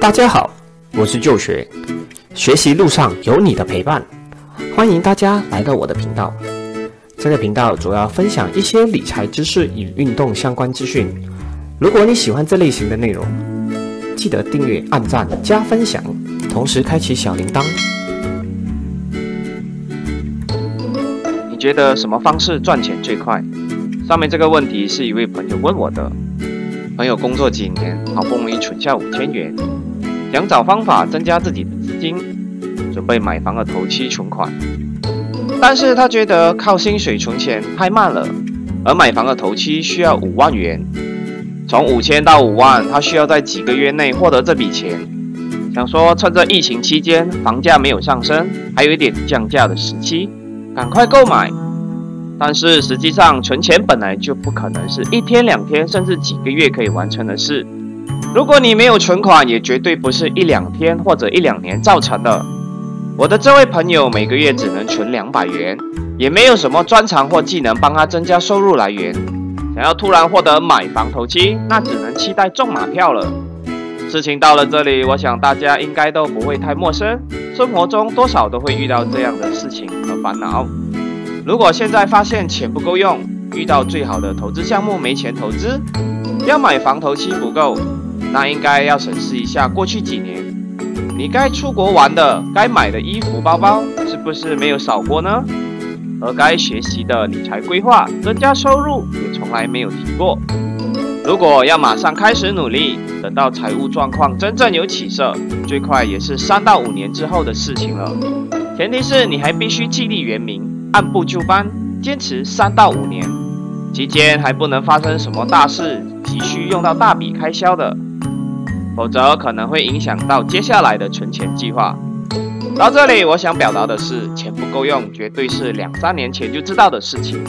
大家好，我是旧学，学习路上有你的陪伴，欢迎大家来到我的频道。这个频道主要分享一些理财知识与运动相关资讯。如果你喜欢这类型的内容，记得订阅、按赞、加分享，同时开启小铃铛。你觉得什么方式赚钱最快？上面这个问题是一位朋友问我的。朋友工作几年，好不容易存下五千元。想找方法增加自己的资金，准备买房的头期存款，但是他觉得靠薪水存钱太慢了，而买房的头期需要五万元，从五千到五万，他需要在几个月内获得这笔钱。想说趁着疫情期间房价没有上升，还有一点降价的时期，赶快购买。但是实际上存钱本来就不可能是一天两天，甚至几个月可以完成的事。如果你没有存款，也绝对不是一两天或者一两年造成的。我的这位朋友每个月只能存两百元，也没有什么专长或技能帮他增加收入来源。想要突然获得买房头期，那只能期待中马票了。事情到了这里，我想大家应该都不会太陌生，生活中多少都会遇到这样的事情和烦恼。如果现在发现钱不够用，遇到最好的投资项目没钱投资，要买房头期不够。那应该要审视一下过去几年，你该出国玩的、该买的衣服、包包，是不是没有少过呢？而该学习的理财规划、增加收入，也从来没有提过。如果要马上开始努力，等到财务状况真正有起色，最快也是三到五年之后的事情了。前提是你还必须纪立原名，按部就班，坚持三到五年，期间还不能发生什么大事，急需用到大笔开销的。否则可能会影响到接下来的存钱计划。到这里，我想表达的是，钱不够用，绝对是两三年前就知道的事情。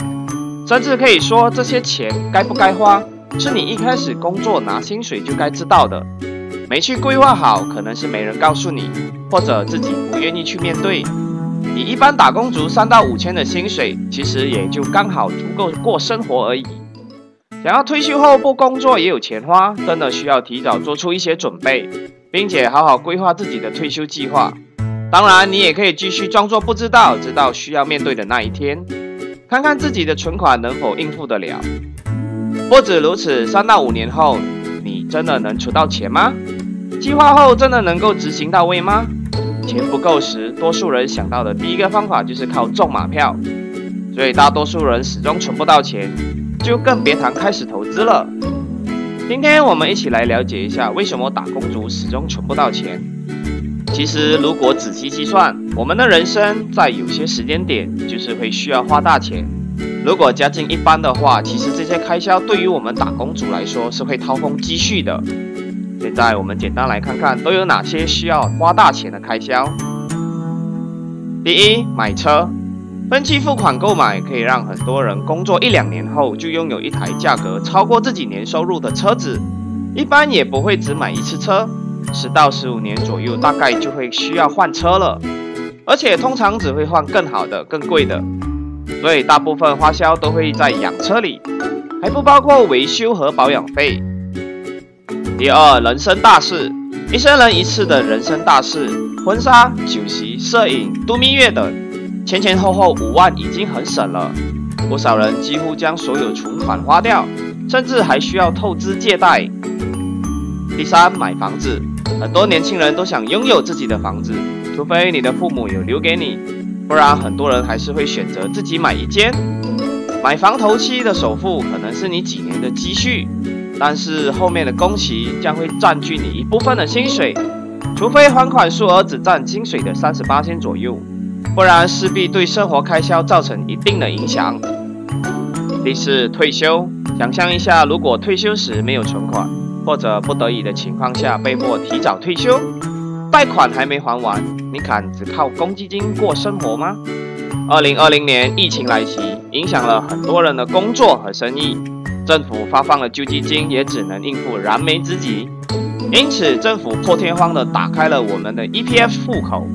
甚至可以说，这些钱该不该花，是你一开始工作拿薪水就该知道的。没去规划好，可能是没人告诉你，或者自己不愿意去面对。以一般打工族三到五千的薪水，其实也就刚好足够过生活而已。想要退休后不工作也有钱花，真的需要提早做出一些准备，并且好好规划自己的退休计划。当然，你也可以继续装作不知道，直到需要面对的那一天，看看自己的存款能否应付得了。不止如此，三到五年后，你真的能存到钱吗？计划后真的能够执行到位吗？钱不够时，多数人想到的第一个方法就是靠中马票，所以大多数人始终存不到钱。就更别谈开始投资了。今天我们一起来了解一下，为什么打工族始终存不到钱。其实，如果仔细计算，我们的人生在有些时间点就是会需要花大钱。如果家境一般的话，其实这些开销对于我们打工族来说是会掏空积蓄的。现在我们简单来看看都有哪些需要花大钱的开销。第一，买车。分期付款购买可以让很多人工作一两年后就拥有一台价格超过自己年收入的车子，一般也不会只买一次车，十到十五年左右大概就会需要换车了，而且通常只会换更好的、更贵的，所以大部分花销都会在养车里，还不包括维修和保养费。第二，人生大事，一生人一次的人生大事，婚纱、酒席、摄影、度蜜月等。前前后后五万已经很省了，不少人几乎将所有存款花掉，甚至还需要透支借贷。第三，买房子，很多年轻人都想拥有自己的房子，除非你的父母有留给你，不然很多人还是会选择自己买一间。买房头期的首付可能是你几年的积蓄，但是后面的工期将会占据你一部分的薪水，除非还款数额只占薪水的三十八千左右。不然势必对生活开销造成一定的影响。第四，退休。想象一下，如果退休时没有存款，或者不得已的情况下被迫提早退休，贷款还没还完，你敢只靠公积金过生活吗？二零二零年疫情来袭，影响了很多人的工作和生意，政府发放了救济金，也只能应付燃眉之急。因此，政府破天荒地打开了我们的 EPF 户口。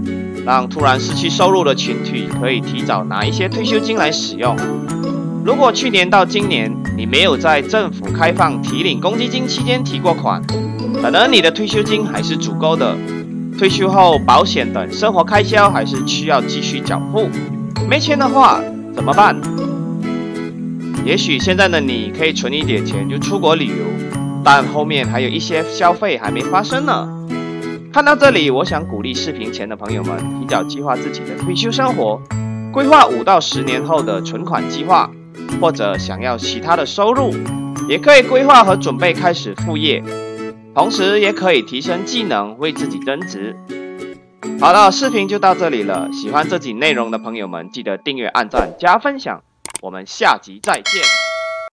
让突然失去收入的群体可以提早拿一些退休金来使用。如果去年到今年你没有在政府开放提领公积金期间提过款，可能你的退休金还是足够的，退休后保险等生活开销还是需要继续缴付。没钱的话怎么办？也许现在的你可以存一点钱就出国旅游，但后面还有一些消费还没发生呢。看到这里，我想鼓励视频前的朋友们提早计划自己的退休生活，规划五到十年后的存款计划，或者想要其他的收入，也可以规划和准备开始副业，同时也可以提升技能，为自己增值。好了，视频就到这里了。喜欢这集内容的朋友们，记得订阅、按赞、加分享。我们下集再见。